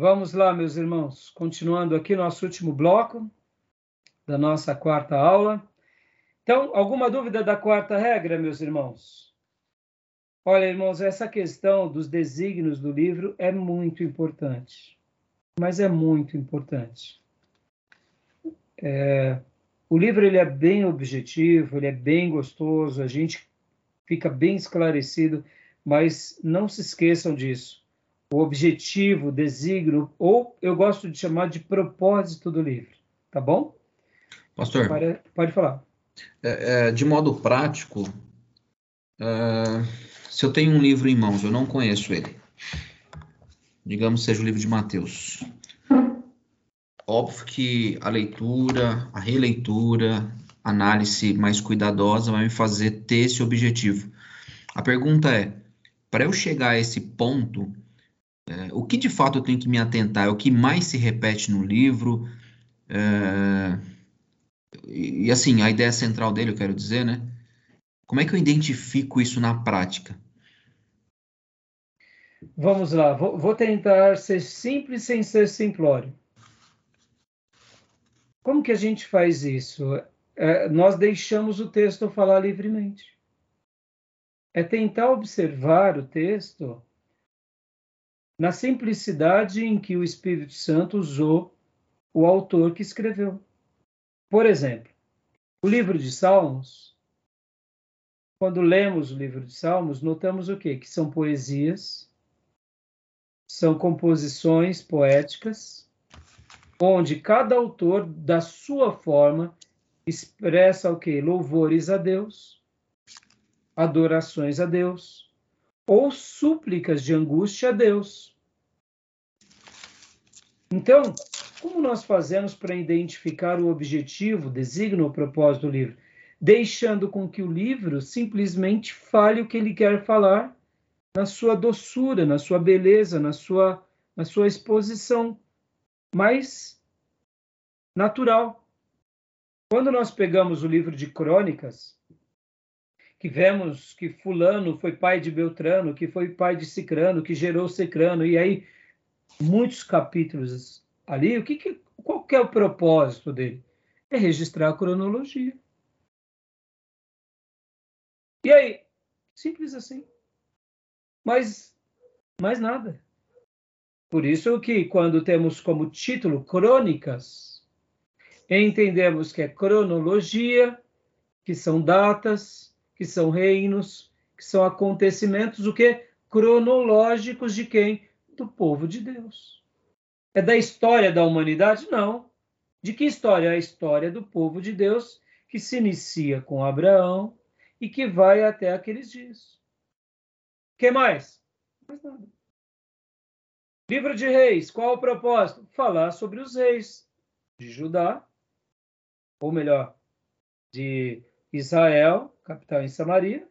Vamos lá, meus irmãos, continuando aqui nosso último bloco da nossa quarta aula. Então, alguma dúvida da quarta regra, meus irmãos? Olha, irmãos, essa questão dos desígnios do livro é muito importante, mas é muito importante. É, o livro ele é bem objetivo, ele é bem gostoso, a gente fica bem esclarecido, mas não se esqueçam disso o objetivo, o desígnio, ou eu gosto de chamar de propósito do livro, tá bom? Pastor. Pode, pode falar. É, é, de modo prático, é, se eu tenho um livro em mãos, eu não conheço ele, digamos seja o livro de Mateus, óbvio que a leitura, a releitura, análise mais cuidadosa vai me fazer ter esse objetivo. A pergunta é, para eu chegar a esse ponto, é, o que de fato eu tenho que me atentar? É o que mais se repete no livro? É, e, assim, a ideia central dele, eu quero dizer, né? Como é que eu identifico isso na prática? Vamos lá, vou, vou tentar ser simples sem ser simplório. Como que a gente faz isso? É, nós deixamos o texto falar livremente. É tentar observar o texto na simplicidade em que o Espírito Santo usou o autor que escreveu. Por exemplo, o livro de Salmos, quando lemos o livro de Salmos, notamos o quê? Que são poesias, são composições poéticas, onde cada autor, da sua forma, expressa o quê? Louvores a Deus, adorações a Deus, ou súplicas de angústia a Deus. Então, como nós fazemos para identificar o objetivo, designo o propósito do livro? Deixando com que o livro simplesmente fale o que ele quer falar na sua doçura, na sua beleza, na sua, na sua exposição mais natural. Quando nós pegamos o livro de crônicas, que vemos que fulano foi pai de Beltrano, que foi pai de Cicrano, que gerou Cicrano, e aí muitos capítulos ali, o que, que qual que é o propósito dele? É registrar a cronologia. E aí, simples assim. Mas mais nada. Por isso que quando temos como título crônicas, entendemos que é cronologia, que são datas, que são reinos, que são acontecimentos o que cronológicos de quem? Do povo de Deus. É da história da humanidade? Não. De que história? A história do povo de Deus que se inicia com Abraão e que vai até aqueles dias. que mais? Mais nada. Livro de Reis, qual o propósito? Falar sobre os reis de Judá, ou melhor, de Israel, capital em Samaria,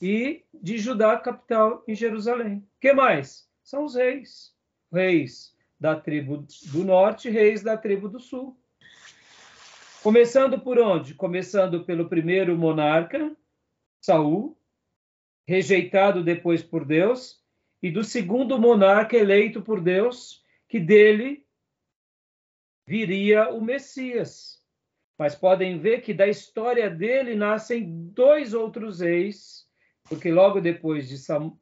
e de Judá, capital em Jerusalém. que mais? São os reis. Reis da tribo do norte, reis da tribo do sul. Começando por onde? Começando pelo primeiro monarca, Saul, rejeitado depois por Deus, e do segundo monarca eleito por Deus, que dele viria o Messias. Mas podem ver que da história dele nascem dois outros reis, porque logo depois de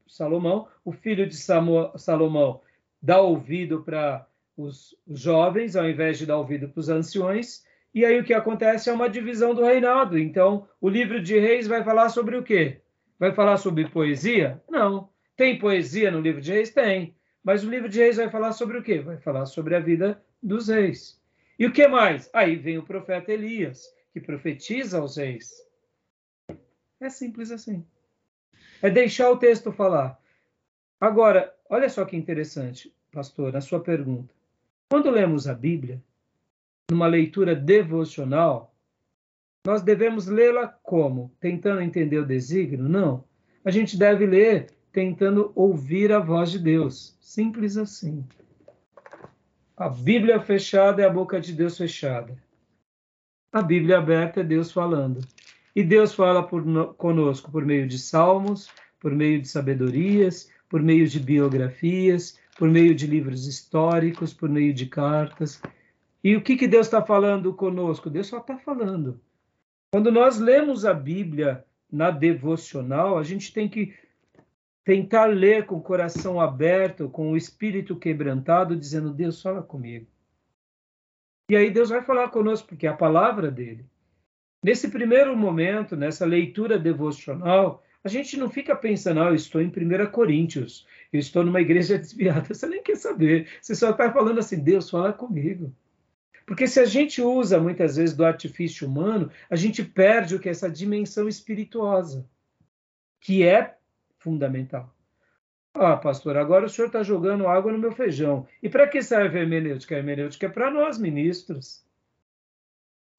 Salomão, o filho de Salomão dá ouvido para os jovens, ao invés de dar ouvido para os anciões, e aí o que acontece é uma divisão do reinado. Então, o livro de Reis vai falar sobre o quê? Vai falar sobre poesia? Não. Tem poesia no livro de Reis? Tem. Mas o livro de Reis vai falar sobre o quê? Vai falar sobre a vida dos reis. E o que mais? Aí vem o profeta Elias, que profetiza aos reis. É simples assim. É deixar o texto falar. Agora, olha só que interessante, pastor, a sua pergunta. Quando lemos a Bíblia, numa leitura devocional, nós devemos lê-la como? Tentando entender o desígnio? Não. A gente deve ler tentando ouvir a voz de Deus. Simples assim. A Bíblia fechada é a boca de Deus fechada. A Bíblia aberta é Deus falando. E Deus fala por, conosco por meio de salmos, por meio de sabedorias, por meio de biografias, por meio de livros históricos, por meio de cartas. E o que, que Deus está falando conosco? Deus só está falando. Quando nós lemos a Bíblia na devocional, a gente tem que tentar ler com o coração aberto, com o espírito quebrantado, dizendo: Deus, fala comigo. E aí Deus vai falar conosco, porque é a palavra dele. Nesse primeiro momento, nessa leitura devocional, a gente não fica pensando, ah, eu estou em 1 Coríntios, eu estou numa igreja desviada. Você nem quer saber. Você só está falando assim, Deus, fala comigo. Porque se a gente usa muitas vezes do artifício humano, a gente perde o que é essa dimensão espirituosa, que é fundamental. Ah, pastor, agora o senhor está jogando água no meu feijão. E para que serve a hermenêutica? A hermenêutica é para nós, ministros.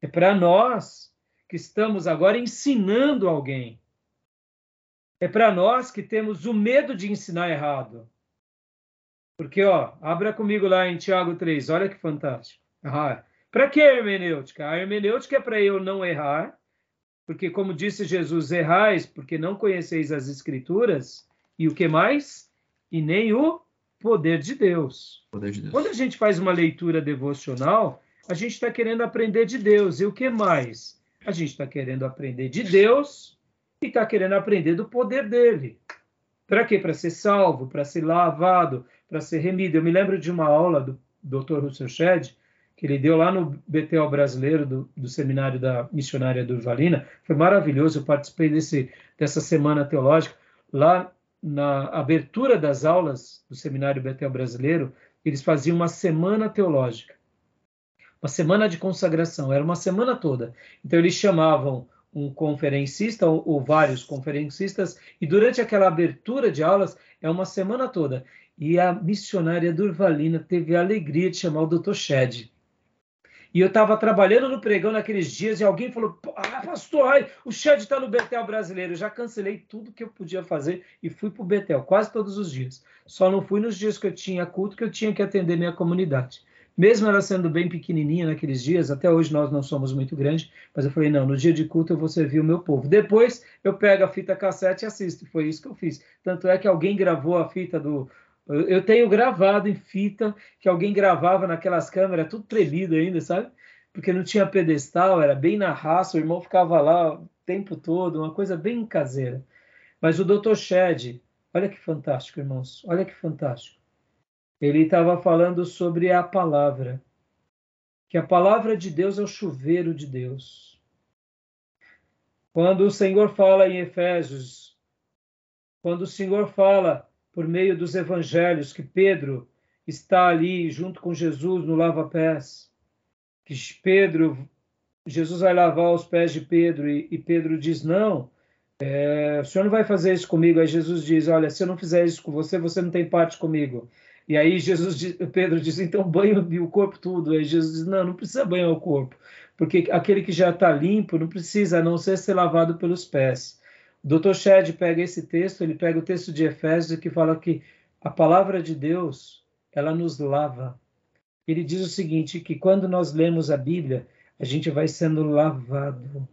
É para nós que estamos agora ensinando alguém. É para nós que temos o medo de ensinar errado. Porque, ó, abra comigo lá em Tiago 3, olha que fantástico. Ah, para que a hermenêutica? A hermenêutica é para eu não errar, porque, como disse Jesus, errais porque não conheceis as Escrituras, e o que mais? E nem o poder de Deus. Poder de Deus. Quando a gente faz uma leitura devocional, a gente está querendo aprender de Deus. E o que mais? A gente está querendo aprender de Deus e está querendo aprender do poder dele. Para quê? Para ser salvo, para ser lavado, para ser remido. Eu me lembro de uma aula do Dr. Russell Shedd, que ele deu lá no BTL brasileiro do, do seminário da missionária Durvalina. Foi maravilhoso, eu participei desse, dessa semana teológica. Lá na abertura das aulas do seminário BTL brasileiro, eles faziam uma semana teológica, uma semana de consagração, era uma semana toda. Então eles chamavam um conferencista ou, ou vários conferencistas, e durante aquela abertura de aulas é uma semana toda. E a missionária Durvalina teve a alegria de chamar o Dr. Shed e eu estava trabalhando no pregão naqueles dias e alguém falou: Ah, pastor, ai, o Chad está no Betel brasileiro. Eu já cancelei tudo que eu podia fazer e fui para o Betel quase todos os dias. Só não fui nos dias que eu tinha culto, que eu tinha que atender minha comunidade. Mesmo ela sendo bem pequenininha naqueles dias, até hoje nós não somos muito grandes, mas eu falei: não, no dia de culto eu vou servir o meu povo. Depois eu pego a fita cassete e assisto. Foi isso que eu fiz. Tanto é que alguém gravou a fita do, eu tenho gravado em fita que alguém gravava naquelas câmeras, tudo tremido ainda, sabe? Porque não tinha pedestal, era bem na raça, o irmão ficava lá o tempo todo, uma coisa bem caseira. Mas o Dr. Shed, olha que fantástico, irmãos, olha que fantástico. Ele estava falando sobre a palavra, que a palavra de Deus é o chuveiro de Deus. Quando o Senhor fala em Efésios, quando o Senhor fala por meio dos evangelhos, que Pedro está ali junto com Jesus no lava-pés, que Pedro, Jesus vai lavar os pés de Pedro e, e Pedro diz: Não, é, o senhor não vai fazer isso comigo. Aí Jesus diz: Olha, se eu não fizer isso com você, você não tem parte comigo. E aí Jesus, Pedro diz: Então banho o corpo tudo. Aí Jesus diz: Não, não precisa banhar o corpo, porque aquele que já está limpo não precisa, a não ser ser lavado pelos pés. Dr. Shedd pega esse texto, ele pega o texto de Efésios que fala que a palavra de Deus, ela nos lava. Ele diz o seguinte, que quando nós lemos a Bíblia, a gente vai sendo lavado.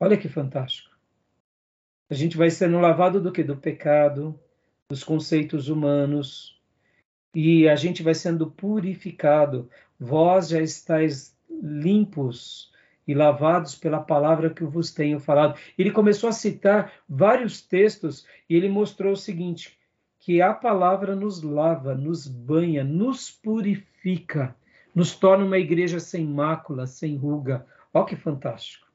Olha que fantástico. A gente vai sendo lavado do que? Do pecado, dos conceitos humanos, e a gente vai sendo purificado. Vós já estáis limpos e lavados pela palavra que eu vos tenho falado. Ele começou a citar vários textos e ele mostrou o seguinte: que a palavra nos lava, nos banha, nos purifica, nos torna uma igreja sem mácula, sem ruga. Olha que fantástico!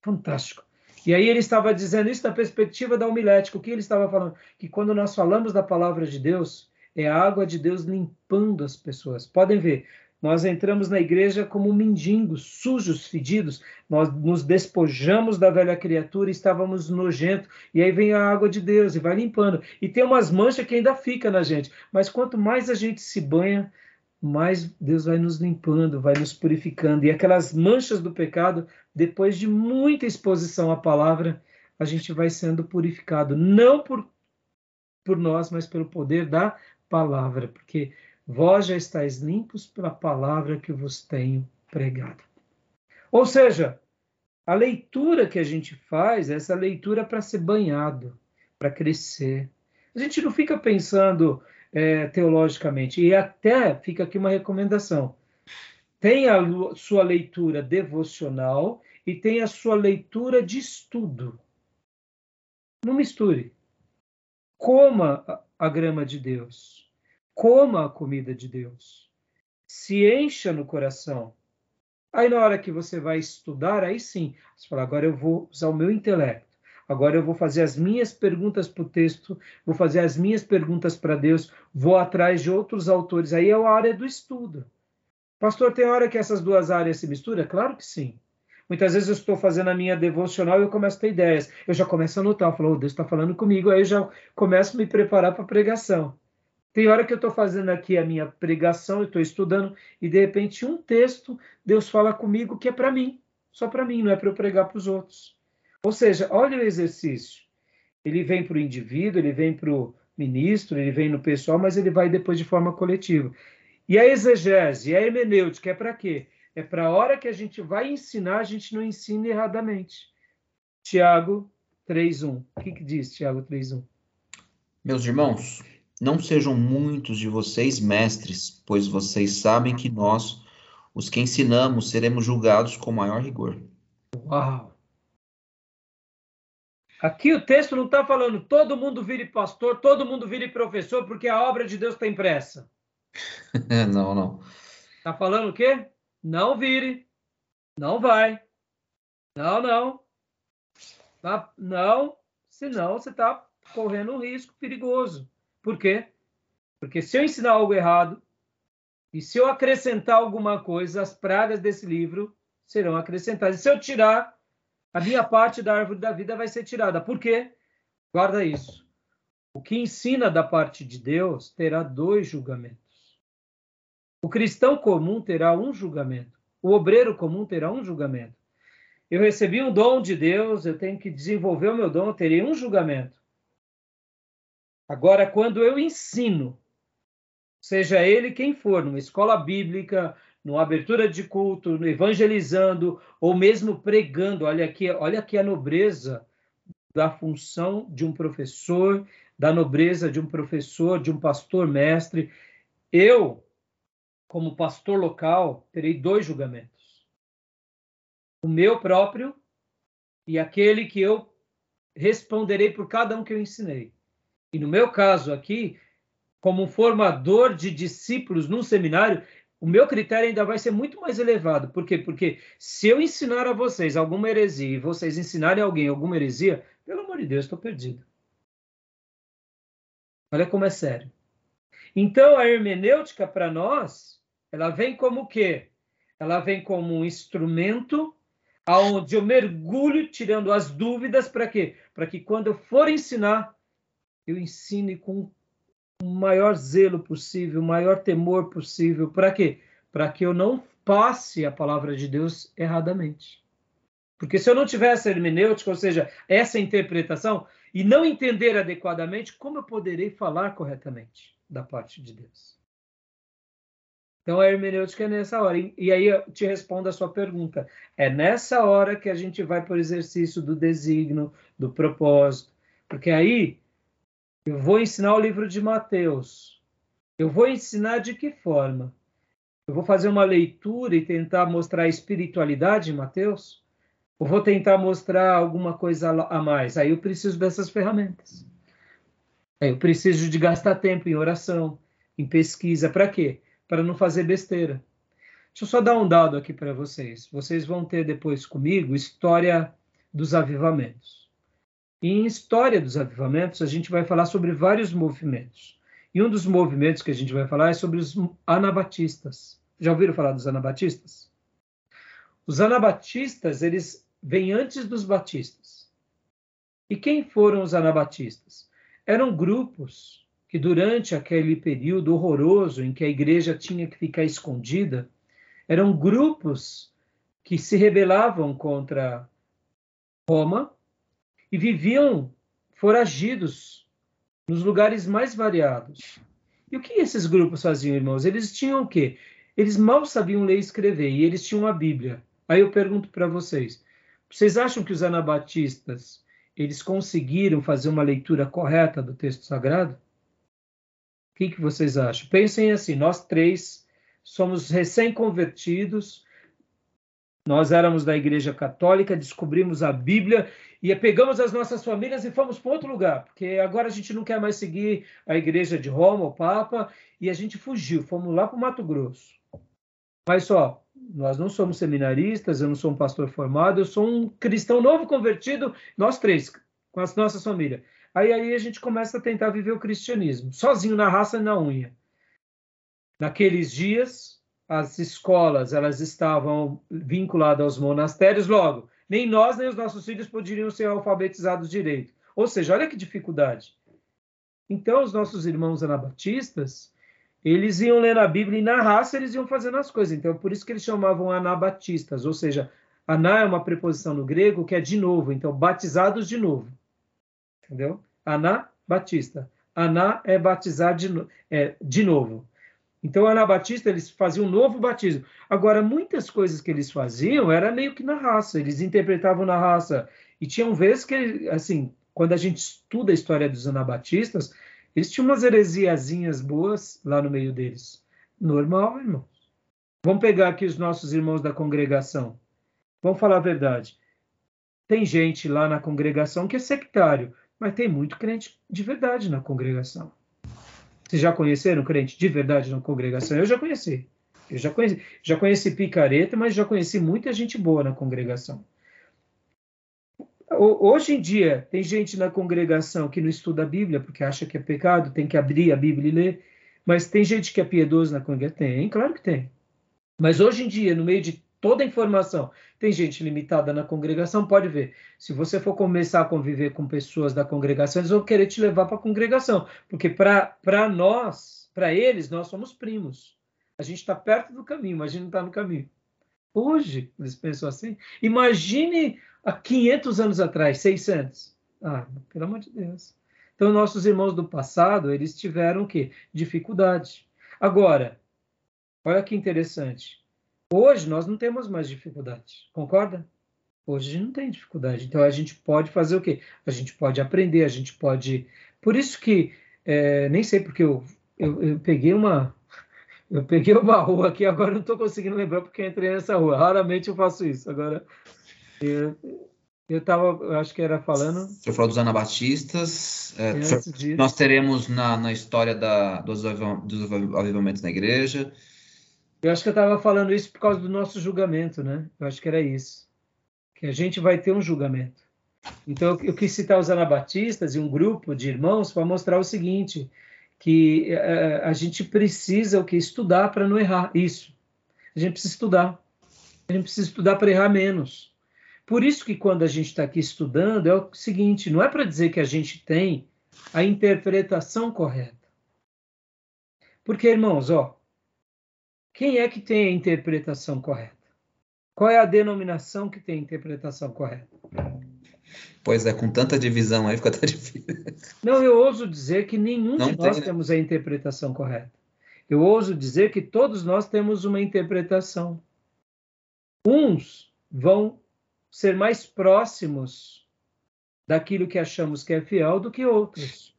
Fantástico. E aí ele estava dizendo isso da perspectiva da homilética. O que ele estava falando? Que quando nós falamos da palavra de Deus, é a água de Deus limpando as pessoas. Podem ver, nós entramos na igreja como mendigos, sujos, fedidos. Nós nos despojamos da velha criatura e estávamos nojentos. E aí vem a água de Deus e vai limpando. E tem umas manchas que ainda fica na gente. Mas quanto mais a gente se banha, mais Deus vai nos limpando, vai nos purificando. E aquelas manchas do pecado, depois de muita exposição à palavra, a gente vai sendo purificado. Não por, por nós, mas pelo poder da palavra. Porque vós já estáis limpos pela palavra que vos tenho pregado. Ou seja, a leitura que a gente faz, essa leitura para ser banhado, para crescer. A gente não fica pensando é, teologicamente. E até fica aqui uma recomendação: tenha a sua leitura devocional e tenha a sua leitura de estudo. Não misture. Coma a grama de Deus. Coma a comida de Deus. Se encha no coração. Aí, na hora que você vai estudar, aí sim, você fala: agora eu vou usar o meu intelecto. Agora eu vou fazer as minhas perguntas para o texto, vou fazer as minhas perguntas para Deus, vou atrás de outros autores. Aí é a área do estudo. Pastor, tem hora que essas duas áreas se misturam? Claro que sim. Muitas vezes eu estou fazendo a minha devocional e eu começo a ter ideias. Eu já começo a anotar, eu falo, oh, Deus está falando comigo, aí eu já começo a me preparar para a pregação. Tem hora que eu estou fazendo aqui a minha pregação, eu estou estudando, e de repente um texto, Deus fala comigo que é para mim, só para mim, não é para eu pregar para os outros. Ou seja, olha o exercício. Ele vem para o indivíduo, ele vem para o ministro, ele vem no pessoal, mas ele vai depois de forma coletiva. E a exegese, a hermenêutica é para quê? É para a hora que a gente vai ensinar, a gente não ensina erradamente. Tiago 3.1. O que, que diz Tiago 3.1? Meus irmãos, não sejam muitos de vocês mestres, pois vocês sabem que nós, os que ensinamos, seremos julgados com maior rigor. Uau! Aqui o texto não está falando todo mundo vire pastor, todo mundo vire professor, porque a obra de Deus está impressa. não, não. Está falando o quê? Não vire, não vai, não, não, tá? não, senão você está correndo um risco perigoso. Por quê? Porque se eu ensinar algo errado e se eu acrescentar alguma coisa, as pragas desse livro serão acrescentadas. E se eu tirar, a minha parte da árvore da vida vai ser tirada. Por quê? Guarda isso. O que ensina da parte de Deus terá dois julgamentos. O cristão comum terá um julgamento. O obreiro comum terá um julgamento. Eu recebi um dom de Deus, eu tenho que desenvolver o meu dom, eu terei um julgamento. Agora, quando eu ensino, seja ele quem for, numa escola bíblica, numa abertura de culto, no evangelizando ou mesmo pregando. Olha aqui, olha aqui a nobreza da função de um professor, da nobreza de um professor, de um pastor mestre. Eu, como pastor local, terei dois julgamentos. O meu próprio e aquele que eu responderei por cada um que eu ensinei. E no meu caso aqui, como formador de discípulos num seminário, o meu critério ainda vai ser muito mais elevado. Por quê? Porque se eu ensinar a vocês alguma heresia e vocês ensinarem alguém alguma heresia, pelo amor de Deus, estou perdido. Olha como é sério. Então, a hermenêutica para nós, ela vem como o quê? Ela vem como um instrumento aonde eu mergulho tirando as dúvidas para quê? Para que quando eu for ensinar, eu ensine com o maior zelo possível, o maior temor possível. Para quê? Para que eu não passe a palavra de Deus erradamente. Porque se eu não tiver essa hermenêutica, ou seja, essa interpretação, e não entender adequadamente, como eu poderei falar corretamente da parte de Deus? Então a hermenêutica é nessa hora. E aí eu te respondo a sua pergunta. É nessa hora que a gente vai para o exercício do designo, do propósito. Porque aí eu vou ensinar o livro de Mateus. Eu vou ensinar de que forma? Eu vou fazer uma leitura e tentar mostrar a espiritualidade em Mateus? Ou vou tentar mostrar alguma coisa a mais? Aí eu preciso dessas ferramentas. Aí eu preciso de gastar tempo em oração, em pesquisa. Para quê? Para não fazer besteira. Deixa eu só dar um dado aqui para vocês. Vocês vão ter depois comigo história dos avivamentos. E em História dos Avivamentos, a gente vai falar sobre vários movimentos. E um dos movimentos que a gente vai falar é sobre os anabatistas. Já ouviram falar dos anabatistas? Os anabatistas, eles vêm antes dos batistas. E quem foram os anabatistas? Eram grupos que durante aquele período horroroso em que a igreja tinha que ficar escondida, eram grupos que se rebelavam contra Roma e viviam foragidos nos lugares mais variados. E o que esses grupos faziam, irmãos? Eles tinham o quê? Eles mal sabiam ler e escrever, e eles tinham a Bíblia. Aí eu pergunto para vocês, vocês acham que os anabatistas, eles conseguiram fazer uma leitura correta do texto sagrado? O que, que vocês acham? Pensem assim: nós três somos recém-convertidos, nós éramos da Igreja Católica, descobrimos a Bíblia e pegamos as nossas famílias e fomos para outro lugar, porque agora a gente não quer mais seguir a Igreja de Roma, o Papa, e a gente fugiu, fomos lá para o Mato Grosso. Mas só, nós não somos seminaristas, eu não sou um pastor formado, eu sou um cristão novo convertido, nós três, com as nossas famílias. Aí, aí a gente começa a tentar viver o cristianismo, sozinho na raça e na unha. Naqueles dias, as escolas elas estavam vinculadas aos monastérios, logo, nem nós nem os nossos filhos poderiam ser alfabetizados direito. Ou seja, olha que dificuldade. Então, os nossos irmãos anabatistas, eles iam lendo a Bíblia e na raça eles iam fazendo as coisas. Então, por isso que eles chamavam anabatistas, ou seja, aná é uma preposição no grego que é de novo, então batizados de novo. Entendeu? Aná, batista. Aná é batizar de, é, de novo. Então, anabatista, eles faziam um novo batismo. Agora, muitas coisas que eles faziam era meio que na raça, eles interpretavam na raça. E tinham vezes que, assim, quando a gente estuda a história dos anabatistas, eles tinham umas heresiazinhas boas lá no meio deles. Normal, irmãos. Vamos pegar aqui os nossos irmãos da congregação. Vamos falar a verdade. Tem gente lá na congregação que é sectário, mas tem muito crente de verdade na congregação. Vocês já conheceram crente de verdade na congregação? Eu já conheci. Eu já conheci, já conheci picareta, mas já conheci muita gente boa na congregação. Hoje em dia, tem gente na congregação que não estuda a Bíblia porque acha que é pecado, tem que abrir a Bíblia e ler. Mas tem gente que é piedoso na congregação? Tem, claro que tem. Mas hoje em dia, no meio de toda a informação, tem gente limitada na congregação, pode ver. Se você for começar a conviver com pessoas da congregação, eles vão querer te levar para a congregação. Porque para nós, para eles, nós somos primos. A gente está perto do caminho, mas a gente não está no caminho. Hoje, eles pensam assim. Imagine há 500 anos atrás, 600. Ah, pelo amor de Deus. Então, nossos irmãos do passado, eles tiveram o quê? Dificuldade. Agora, olha que interessante. Hoje nós não temos mais dificuldade, concorda? Hoje a gente não tem dificuldade. Então a gente pode fazer o quê? A gente pode aprender, a gente pode. Por isso que é, nem sei porque eu, eu, eu, peguei uma eu peguei uma rua aqui agora não estou conseguindo lembrar porque eu entrei nessa rua. Raramente eu faço isso. Agora eu, eu tava, eu acho que era falando. Você falou dos anabatistas. É, nós teremos na, na história da, dos, dos avivamentos na igreja. Eu acho que eu estava falando isso por causa do nosso julgamento, né? Eu acho que era isso. Que a gente vai ter um julgamento. Então, eu quis citar os anabatistas e um grupo de irmãos para mostrar o seguinte, que uh, a gente precisa o que estudar para não errar. Isso. A gente precisa estudar. A gente precisa estudar para errar menos. Por isso que quando a gente está aqui estudando, é o seguinte, não é para dizer que a gente tem a interpretação correta. Porque, irmãos, ó, quem é que tem a interpretação correta? Qual é a denominação que tem a interpretação correta? Pois é, com tanta divisão aí fica até difícil. Não, eu ouso dizer que nenhum não de tem, nós né? temos a interpretação correta. Eu ouso dizer que todos nós temos uma interpretação. Uns vão ser mais próximos daquilo que achamos que é fiel do que outros.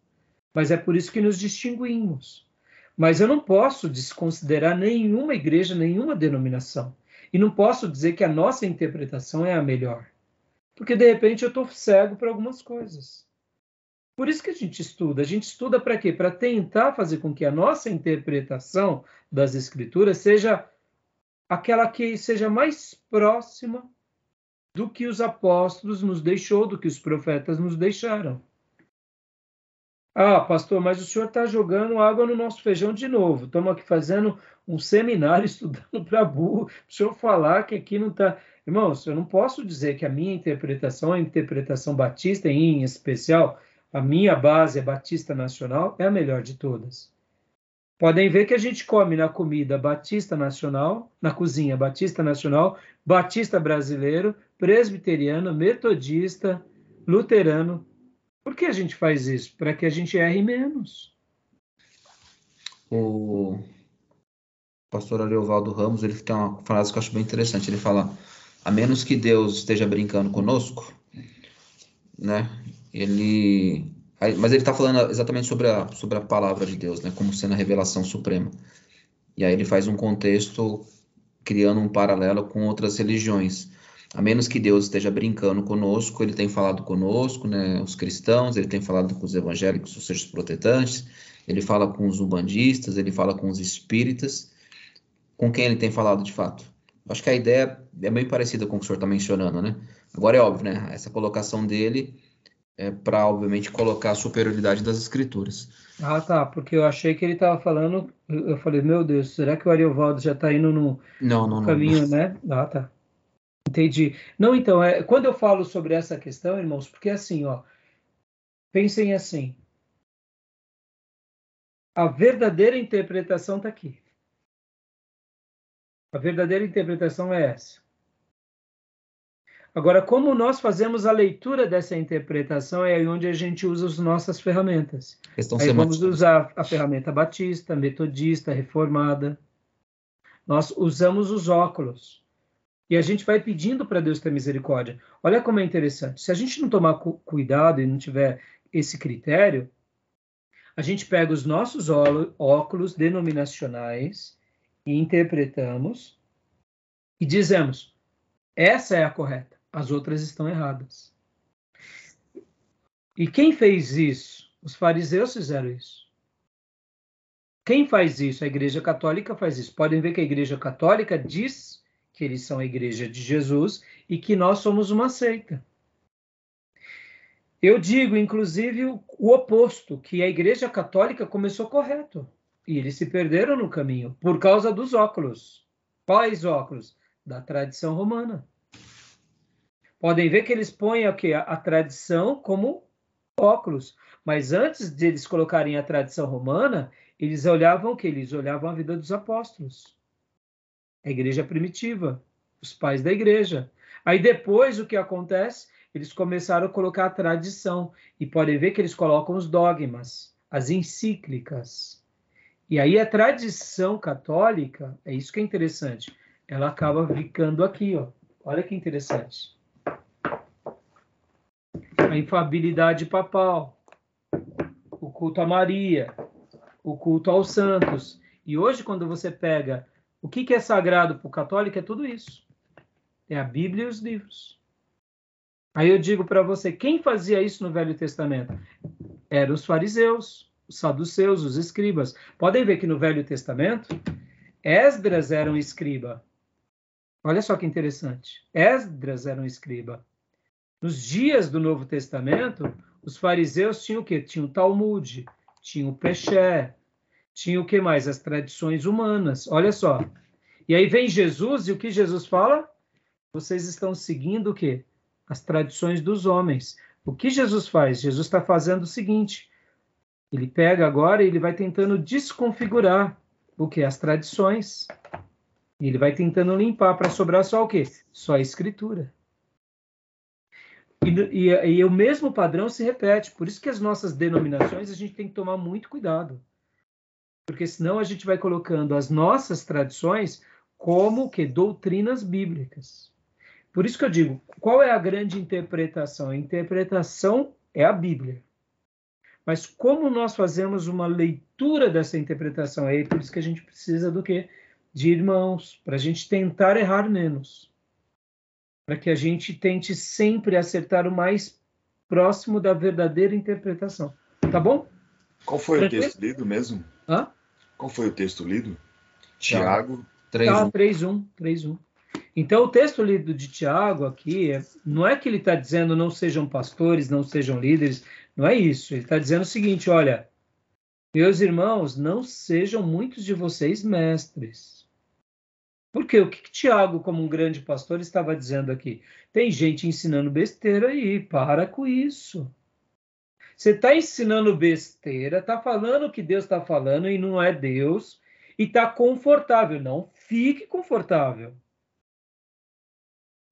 Mas é por isso que nos distinguimos. Mas eu não posso desconsiderar nenhuma igreja, nenhuma denominação. E não posso dizer que a nossa interpretação é a melhor. Porque de repente eu estou cego para algumas coisas. Por isso que a gente estuda. A gente estuda para quê? Para tentar fazer com que a nossa interpretação das escrituras seja aquela que seja mais próxima do que os apóstolos nos deixou, do que os profetas nos deixaram. Ah, pastor, mas o senhor está jogando água no nosso feijão de novo. Estamos aqui fazendo um seminário estudando para burro. O senhor falar que aqui não está. Irmãos, eu não posso dizer que a minha interpretação, a interpretação batista em especial, a minha base é batista nacional, é a melhor de todas. Podem ver que a gente come na comida batista nacional, na cozinha batista nacional, batista brasileiro, presbiteriano, metodista, luterano. Por que a gente faz isso? Para que a gente erre menos. O pastor Ariovaldo Ramos ele tem uma frase que eu acho bem interessante. Ele fala: a menos que Deus esteja brincando conosco, né? Ele mas ele está falando exatamente sobre a, sobre a palavra de Deus, né? Como sendo a revelação suprema. E aí ele faz um contexto criando um paralelo com outras religiões. A menos que Deus esteja brincando conosco, ele tem falado conosco, né? Os cristãos, ele tem falado com os evangélicos, ou seja, os protestantes, ele fala com os umbandistas, ele fala com os espíritas. Com quem ele tem falado de fato? Acho que a ideia é bem parecida com o que o senhor está mencionando, né? Agora é óbvio, né? Essa colocação dele é para, obviamente, colocar a superioridade das escrituras. Ah, tá, porque eu achei que ele estava falando, eu falei, meu Deus, será que o Ariovaldo já está indo no, não, não, caminho, não. né? Ah, tá. Entendi. Não, então, é, quando eu falo sobre essa questão, irmãos, porque assim, ó, pensem assim, a verdadeira interpretação está aqui. A verdadeira interpretação é essa. Agora, como nós fazemos a leitura dessa interpretação é aí onde a gente usa as nossas ferramentas. Aí vamos usar a ferramenta batista, metodista, reformada. Nós usamos os óculos. E a gente vai pedindo para Deus ter misericórdia. Olha como é interessante. Se a gente não tomar cu cuidado e não tiver esse critério, a gente pega os nossos óculos denominacionais e interpretamos e dizemos: essa é a correta as outras estão erradas. E quem fez isso? Os fariseus fizeram isso. Quem faz isso? A Igreja Católica faz isso. Podem ver que a Igreja Católica diz que eles são a Igreja de Jesus e que nós somos uma seita. Eu digo, inclusive, o, oposto, que a Igreja Católica começou correto. E eles se perderam no caminho por causa dos óculos. Quais óculos? Da tradição romana podem ver que eles põem quê? a tradição como óculos. Mas antes de eles colocarem a tradição romana, eles olhavam o que? Eles olhavam a vida dos apóstolos. A igreja primitiva, os pais da igreja. Aí depois o que acontece? Eles começaram a colocar a tradição. E podem ver que eles colocam os dogmas, as encíclicas. E aí a tradição católica, é isso que é interessante, ela acaba ficando aqui, ó. Olha que interessante a infabilidade papal, o culto a Maria, o culto aos santos. E hoje, quando você pega o que, que é sagrado para o católico, é tudo isso. É a Bíblia e os livros. Aí eu digo para você, quem fazia isso no Velho Testamento? Eram os fariseus, os saduceus, os escribas. Podem ver que no Velho Testamento, Esdras era um escriba. Olha só que interessante. Esdras era um escriba. Nos dias do Novo Testamento, os fariseus tinham o quê? Tinham o Talmud, tinham o Peché, tinham o que mais? As tradições humanas. Olha só. E aí vem Jesus e o que Jesus fala? Vocês estão seguindo o quê? As tradições dos homens. O que Jesus faz? Jesus está fazendo o seguinte: ele pega agora e ele vai tentando desconfigurar o que? As tradições. E ele vai tentando limpar para sobrar só o quê? Só a escritura. E, e, e, o mesmo padrão se repete. Por isso que as nossas denominações a gente tem que tomar muito cuidado. Porque senão a gente vai colocando as nossas tradições como que doutrinas bíblicas. Por isso que eu digo, qual é a grande interpretação? A interpretação é a Bíblia. Mas como nós fazemos uma leitura dessa interpretação? É por isso que a gente precisa do quê? De irmãos, para a gente tentar errar menos para que a gente tente sempre acertar o mais próximo da verdadeira interpretação. Tá bom? Qual foi Tranquilo? o texto lido mesmo? Hã? Qual foi o texto lido? Tiago 3.1. Tá, 3.1. Então, o texto lido de Tiago aqui, é, não é que ele está dizendo não sejam pastores, não sejam líderes, não é isso. Ele está dizendo o seguinte: olha, meus irmãos, não sejam muitos de vocês mestres porque o que, que Tiago, como um grande pastor, estava dizendo aqui? Tem gente ensinando besteira aí, para com isso. Você está ensinando besteira, está falando o que Deus está falando e não é Deus, e está confortável. Não fique confortável.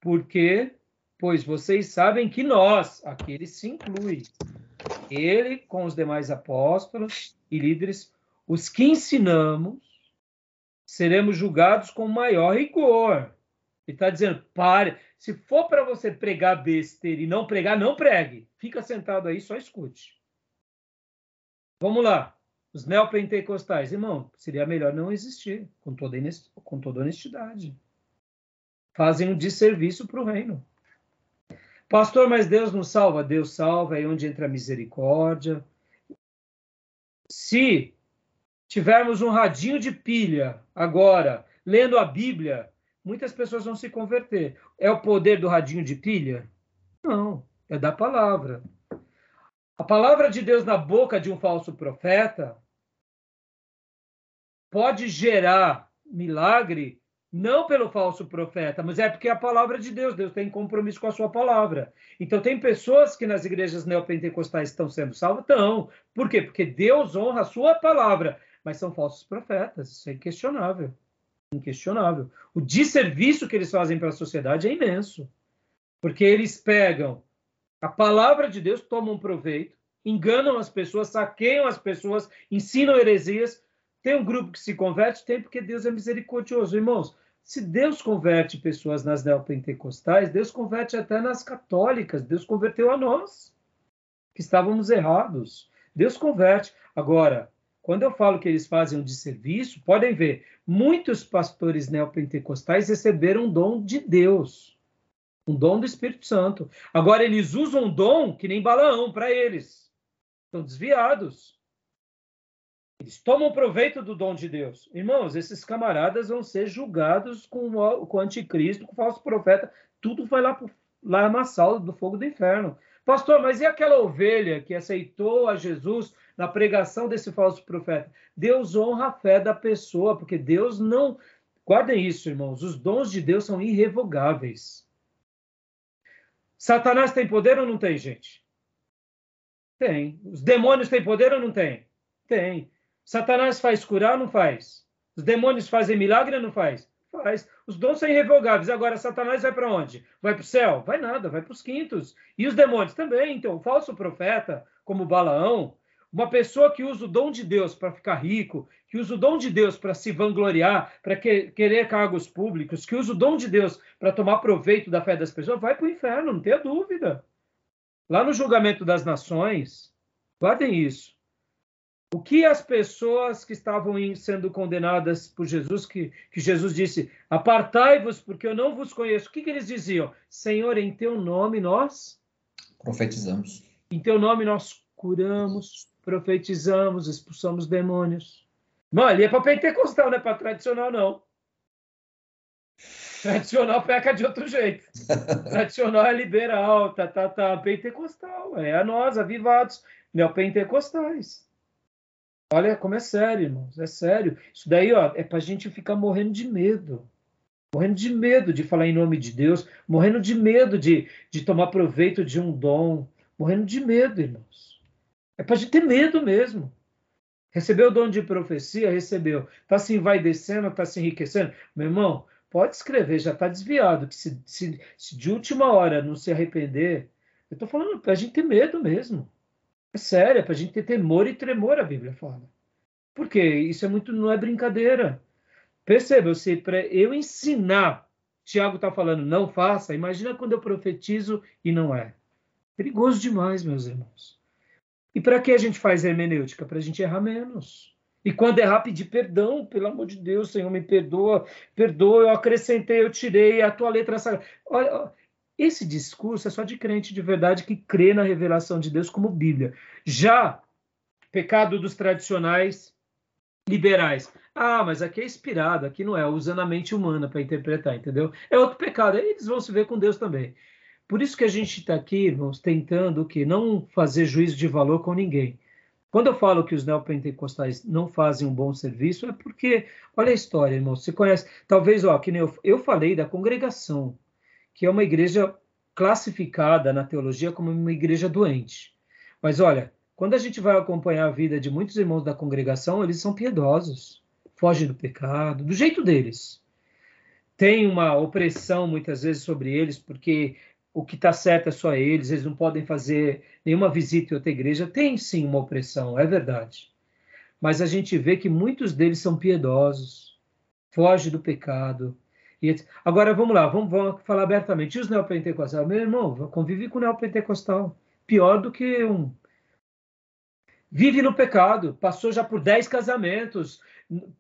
Porque, pois vocês sabem que nós, aqui ele se inclui, ele com os demais apóstolos e líderes, os que ensinamos, seremos julgados com maior rigor. Ele está dizendo, pare. Se for para você pregar besteira e não pregar, não pregue. Fica sentado aí, só escute. Vamos lá. Os neopentecostais, irmão, seria melhor não existir, com toda, com toda honestidade. Fazem um desserviço para o reino. Pastor, mas Deus não salva? Deus salva, é onde entra a misericórdia. Se tivermos um radinho de pilha agora, lendo a Bíblia, muitas pessoas vão se converter. É o poder do radinho de pilha? Não, é da palavra. A palavra de Deus na boca de um falso profeta pode gerar milagre não pelo falso profeta, mas é porque é a palavra de Deus, Deus tem compromisso com a sua palavra. Então tem pessoas que nas igrejas neopentecostais estão sendo salvas? Estão. Por quê? Porque Deus honra a sua palavra, mas são falsos profetas, isso é inquestionável. Inquestionável. O desserviço que eles fazem para a sociedade é imenso. Porque eles pegam a palavra de Deus, tomam proveito, enganam as pessoas, saqueiam as pessoas, ensinam heresias, tem um grupo que se converte? Tem, porque Deus é misericordioso. Irmãos, se Deus converte pessoas nas neopentecostais, Deus converte até nas católicas. Deus converteu a nós, que estávamos errados. Deus converte. Agora, quando eu falo que eles fazem um desserviço, podem ver, muitos pastores neopentecostais receberam um dom de Deus, um dom do Espírito Santo. Agora, eles usam um dom que nem Balaão para eles. Estão desviados. Eles tomam proveito do dom de Deus. Irmãos, esses camaradas vão ser julgados com o, com o anticristo, com o falso profeta. Tudo vai lá, lá na sala do fogo do inferno. Pastor, mas e aquela ovelha que aceitou a Jesus na pregação desse falso profeta? Deus honra a fé da pessoa, porque Deus não. Guardem isso, irmãos. Os dons de Deus são irrevogáveis. Satanás tem poder ou não tem, gente? Tem. Os demônios têm poder ou não tem? Tem. Satanás faz curar ou não faz? Os demônios fazem milagre ou não faz? Faz. Os dons são irrevogáveis. Agora, Satanás vai para onde? Vai para o céu? Vai nada, vai para os quintos. E os demônios também. Então, o falso profeta, como Balaão, uma pessoa que usa o dom de Deus para ficar rico, que usa o dom de Deus para se vangloriar, para que, querer cargos públicos, que usa o dom de Deus para tomar proveito da fé das pessoas, vai para o inferno, não tenha dúvida. Lá no julgamento das nações, guardem isso. O que as pessoas que estavam sendo condenadas por Jesus, que, que Jesus disse, apartai-vos, porque eu não vos conheço. O que, que eles diziam? Senhor, em teu nome nós profetizamos. Em teu nome nós curamos, profetizamos, expulsamos demônios. Não, ali é para pentecostal, não é para tradicional, não. Tradicional peca de outro jeito. Tradicional é liberal, tá, tá, tá. Pentecostal, é a nós, avivados, neopentecostais. Olha como é sério, irmãos, é sério. Isso daí ó, é para a gente ficar morrendo de medo. Morrendo de medo de falar em nome de Deus, morrendo de medo de, de tomar proveito de um dom, morrendo de medo, irmãos. É para a gente ter medo mesmo. Recebeu o dom de profecia? Recebeu. Está se envaidecendo, está se enriquecendo? Meu irmão, pode escrever, já está desviado. Que se, se, se, de última hora não se arrepender, eu estou falando para a gente ter medo mesmo. É sério, é para a gente ter temor e tremor, a Bíblia fala. Porque isso é muito, não é brincadeira. Perceba, se para eu ensinar, Tiago está falando, não faça, imagina quando eu profetizo e não é. Perigoso demais, meus irmãos. E para que a gente faz hermenêutica? Para a gente errar menos. E quando errar, pedir perdão, pelo amor de Deus, Senhor, me perdoa, perdoa, eu acrescentei, eu tirei, a tua letra sagrada. Olha, esse discurso é só de crente de verdade que crê na revelação de Deus como Bíblia. Já pecado dos tradicionais liberais. Ah, mas aqui é inspirado, aqui não é, usando a mente humana para interpretar, entendeu? É outro pecado, eles vão se ver com Deus também. Por isso que a gente está aqui, irmãos, tentando o quê? Não fazer juízo de valor com ninguém. Quando eu falo que os neopentecostais não fazem um bom serviço, é porque, olha a história, irmão, você conhece, talvez, ó, que nem eu, eu falei da congregação que é uma igreja classificada na teologia como uma igreja doente. Mas olha, quando a gente vai acompanhar a vida de muitos irmãos da congregação, eles são piedosos, fogem do pecado, do jeito deles. Tem uma opressão muitas vezes sobre eles, porque o que está certo é só eles, eles não podem fazer nenhuma visita em outra igreja. Tem sim uma opressão, é verdade. Mas a gente vê que muitos deles são piedosos, fogem do pecado, Agora vamos lá, vamos, vamos falar abertamente. E os neopentecostais? Meu irmão, convive com neopentecostal. Pior do que um. vive no pecado, passou já por dez casamentos,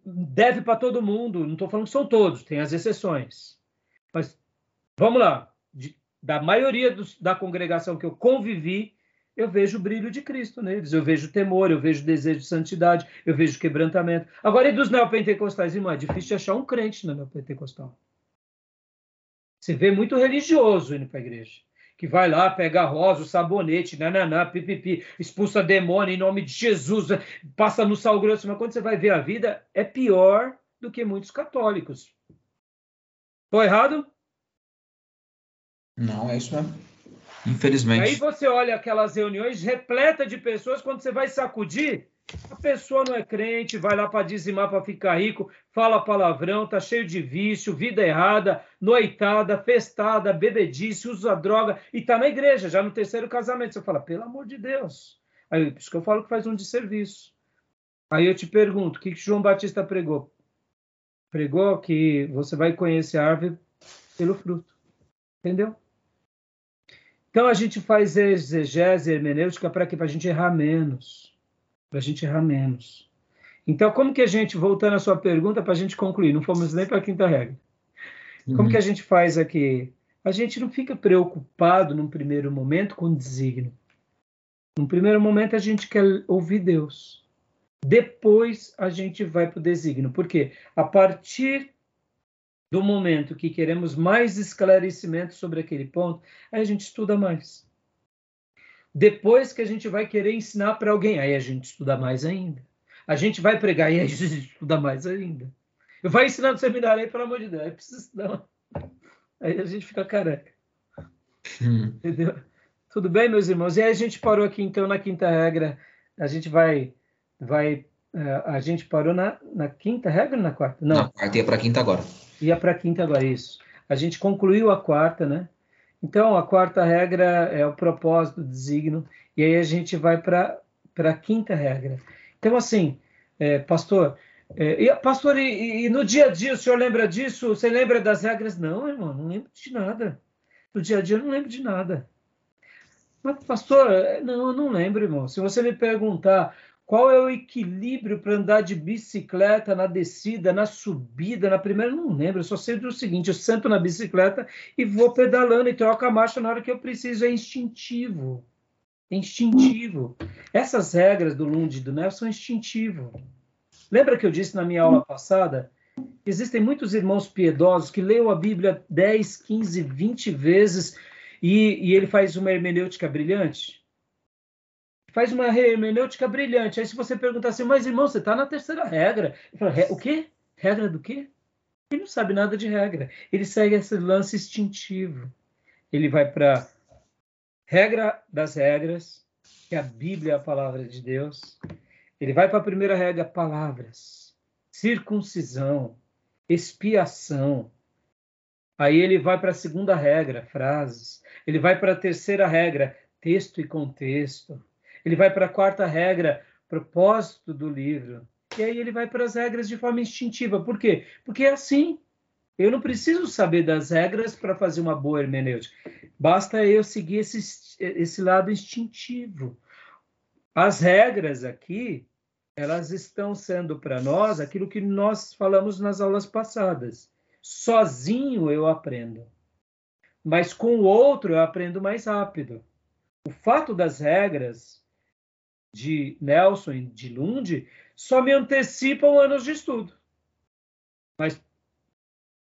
deve para todo mundo. Não estou falando que são todos, tem as exceções. Mas vamos lá, de, da maioria dos, da congregação que eu convivi, eu vejo o brilho de Cristo neles, eu vejo temor, eu vejo desejo de santidade, eu vejo quebrantamento. Agora, e dos neopentecostais, irmão? É difícil achar um crente no neopentecostal. Você vê muito religioso indo para a igreja que vai lá, pega rosa, sabonete, nananã, pipipi, expulsa demônio em nome de Jesus, passa no sal grosso, mas quando você vai ver a vida, é pior do que muitos católicos. Estou errado? Não, é isso mesmo. Infelizmente. Aí você olha aquelas reuniões repleta de pessoas, quando você vai sacudir, a pessoa não é crente, vai lá para dizimar para ficar rico, fala palavrão, tá cheio de vício, vida errada, noitada, festada, bebedice, usa droga e tá na igreja, já no terceiro casamento. Você fala, pelo amor de Deus. Aí, por isso que eu falo que faz um de serviço. Aí eu te pergunto, o que, que João Batista pregou? Pregou que você vai conhecer a árvore pelo fruto. Entendeu? Então a gente faz exegese hermenêutica para que para a gente errar menos para a gente errar menos. Então, como que a gente, voltando à sua pergunta, para a gente concluir, não fomos nem para a quinta regra. Como uhum. que a gente faz aqui? A gente não fica preocupado num primeiro momento com o desígnio. Num primeiro momento, a gente quer ouvir Deus. Depois, a gente vai para o desígnio. Por quê? A partir do momento que queremos mais esclarecimento sobre aquele ponto, aí a gente estuda mais. Depois que a gente vai querer ensinar para alguém, aí a gente estuda mais ainda. A gente vai pregar e a gente estuda mais ainda. Eu vou ensinar no seminário aí, pelo amor de Deus, aí precisa estudar. Aí a gente fica careca. Hum. Entendeu? Tudo bem, meus irmãos? E aí a gente parou aqui, então, na quinta regra. A gente vai. vai uh, a gente parou na, na quinta regra ou na quarta? Não. Na quarta ia para quinta agora. Ia para quinta agora, isso. A gente concluiu a quarta, né? Então, a quarta regra é o propósito, o designo, e aí a gente vai para a quinta regra. Então, assim, é, pastor, é, e, pastor, e, e, no dia a dia o senhor lembra disso? Você lembra das regras? Não, irmão, não lembro de nada. No dia a dia eu não lembro de nada. Mas, pastor, não, eu não lembro, irmão. Se você me perguntar qual é o equilíbrio para andar de bicicleta na descida, na subida, na primeira? Não lembro, eu só sei do seguinte: eu sento na bicicleta e vou pedalando e troco a marcha na hora que eu preciso. É instintivo. É instintivo. Essas regras do Lund e do Nelson são instintivo. Lembra que eu disse na minha aula passada? Existem muitos irmãos piedosos que leem a Bíblia 10, 15, 20 vezes e, e ele faz uma hermenêutica brilhante faz uma hermenêutica brilhante. Aí se você perguntar assim, mas irmão, você está na terceira regra. O quê? Regra do quê? Ele não sabe nada de regra. Ele segue esse lance instintivo. Ele vai para regra das regras, que a Bíblia é a palavra de Deus. Ele vai para a primeira regra, palavras, circuncisão, expiação. Aí ele vai para a segunda regra, frases. Ele vai para a terceira regra, texto e contexto. Ele vai para a quarta regra, propósito do livro. E aí ele vai para as regras de forma instintiva. Por quê? Porque é assim. Eu não preciso saber das regras para fazer uma boa hermenêutica. Basta eu seguir esse, esse lado instintivo. As regras aqui, elas estão sendo para nós aquilo que nós falamos nas aulas passadas. Sozinho eu aprendo, mas com o outro eu aprendo mais rápido. O fato das regras de Nelson e de Lund só me antecipam anos de estudo. Mas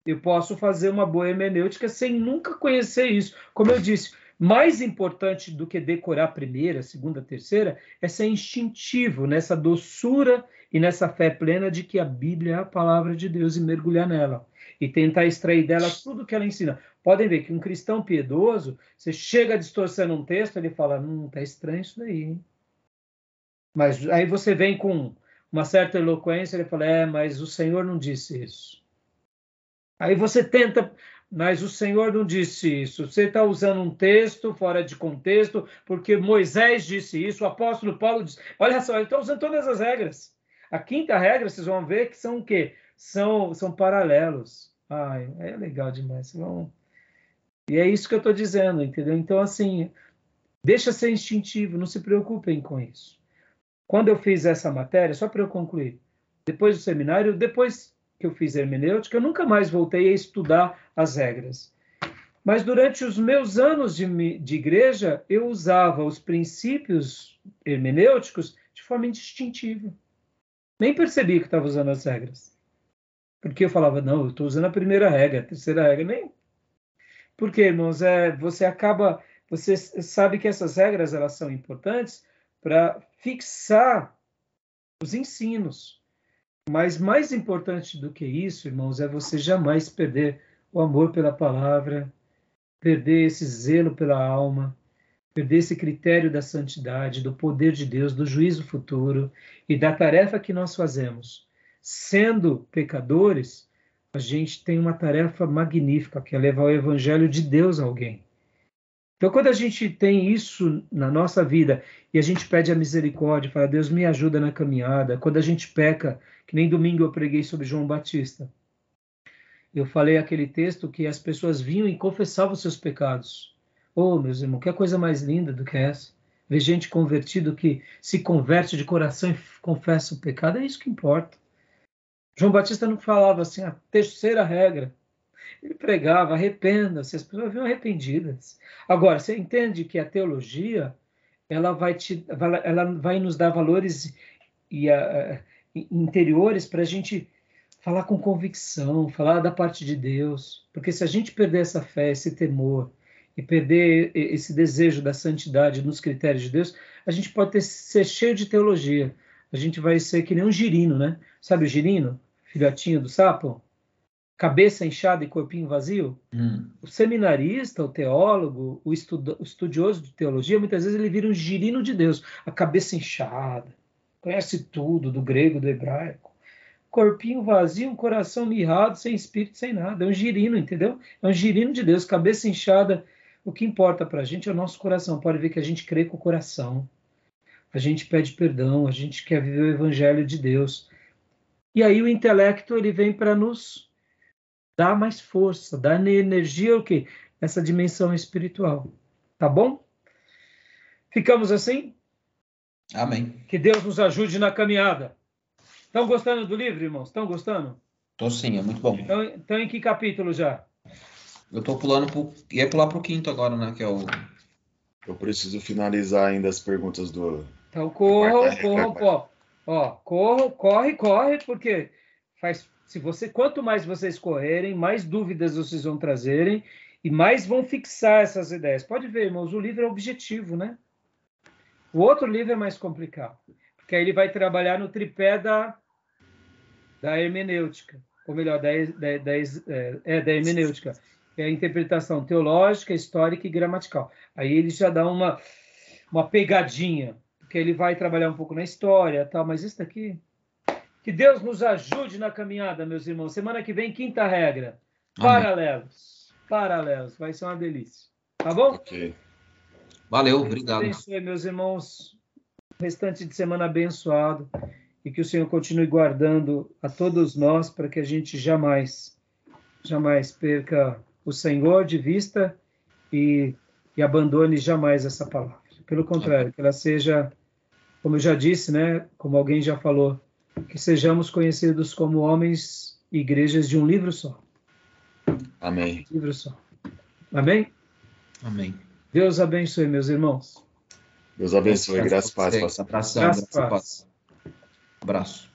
eu posso fazer uma boa hermenêutica sem nunca conhecer isso. Como eu disse, mais importante do que decorar a primeira, segunda, terceira, é ser instintivo nessa doçura e nessa fé plena de que a Bíblia é a palavra de Deus e mergulhar nela e tentar extrair dela tudo que ela ensina. Podem ver que um cristão piedoso, você chega distorcendo um texto, ele fala: Hum, tá estranho isso daí. Hein? Mas aí você vem com uma certa eloquência, ele fala: É, mas o Senhor não disse isso. Aí você tenta, mas o Senhor não disse isso. Você está usando um texto fora de contexto, porque Moisés disse isso, o apóstolo Paulo disse. Olha só, ele está usando todas as regras. A quinta regra, vocês vão ver que são o quê? São, são paralelos. Ai, é legal demais. Vão... E é isso que eu estou dizendo, entendeu? Então, assim, deixa ser instintivo, não se preocupem com isso. Quando eu fiz essa matéria, só para eu concluir, depois do seminário, depois que eu fiz hermenêutica, eu nunca mais voltei a estudar as regras. Mas durante os meus anos de, de igreja, eu usava os princípios hermenêuticos de forma indistintiva. Nem percebi que estava usando as regras. Porque eu falava, não, eu estou usando a primeira regra, a terceira regra, nem. Porque, irmãos, é, você acaba, você sabe que essas regras elas são importantes para fixar os ensinos. Mas mais importante do que isso, irmãos, é você jamais perder o amor pela palavra, perder esse zelo pela alma, perder esse critério da santidade, do poder de Deus, do juízo futuro e da tarefa que nós fazemos. Sendo pecadores, a gente tem uma tarefa magnífica, que é levar o evangelho de Deus a alguém. Então, quando a gente tem isso na nossa vida e a gente pede a misericórdia, fala, Deus me ajuda na caminhada, quando a gente peca, que nem domingo eu preguei sobre João Batista, eu falei aquele texto que as pessoas vinham e confessavam seus pecados. Oh, meus irmãos, que coisa mais linda do que essa? Ver gente convertido que se converte de coração e confessa o pecado, é isso que importa. João Batista não falava assim, a terceira regra. Ele pregava, arrependa-se, as pessoas vinham arrependidas. Agora, você entende que a teologia, ela vai, te, ela vai nos dar valores e, uh, interiores para a gente falar com convicção, falar da parte de Deus. Porque se a gente perder essa fé, esse temor, e perder esse desejo da santidade nos critérios de Deus, a gente pode ter, ser cheio de teologia. A gente vai ser que nem um girino, né? Sabe o girino? Filhotinho do sapo? Cabeça inchada e corpinho vazio? Hum. O seminarista, o teólogo, o, estudo, o estudioso de teologia, muitas vezes ele vira um girino de Deus. A cabeça inchada, conhece tudo do grego, do hebraico. Corpinho vazio, um coração mirrado, sem espírito, sem nada. É um girino, entendeu? É um girino de Deus, cabeça inchada o que importa para a gente é o nosso coração. Pode ver que a gente crê com o coração. A gente pede perdão, a gente quer viver o evangelho de Deus. E aí o intelecto ele vem para nos dar mais força, dar energia o quê? Essa dimensão espiritual. Tá bom? Ficamos assim? Amém. Que Deus nos ajude na caminhada. Estão gostando do livro, irmãos? Estão gostando? Tô sim, é muito bom. Então, então em que capítulo já? Eu tô pulando pro. Ia pular pro quinto agora, né? Que é o. Eu preciso finalizar ainda as perguntas do. Então corram, corram, ó. Ó, corram, corre, corre, porque faz. Se você, quanto mais vocês correrem, mais dúvidas vocês vão trazerem e mais vão fixar essas ideias. Pode ver, irmãos, o livro é objetivo, né? O outro livro é mais complicado, porque aí ele vai trabalhar no tripé da, da hermenêutica, ou melhor, da, da, da, é, é da hermenêutica é a interpretação teológica, histórica e gramatical. Aí ele já dá uma, uma pegadinha, porque ele vai trabalhar um pouco na história, tal, mas isso daqui. Que Deus nos ajude na caminhada, meus irmãos. Semana que vem, quinta regra. Paralelos. Amém. Paralelos. Vai ser uma delícia. Tá bom? Ok. Valeu, obrigado. Abençoe, meus irmãos. Restante de semana abençoado. E que o Senhor continue guardando a todos nós para que a gente jamais, jamais perca o Senhor de vista e, e abandone jamais essa palavra. Pelo contrário, que ela seja, como eu já disse, né, como alguém já falou, que sejamos conhecidos como homens e igrejas de um livro só. Amém. Um livro só. Amém? Amém. Deus abençoe, meus irmãos. Deus abençoe. Graças a paz. Abração. Graças a paz. Abraço.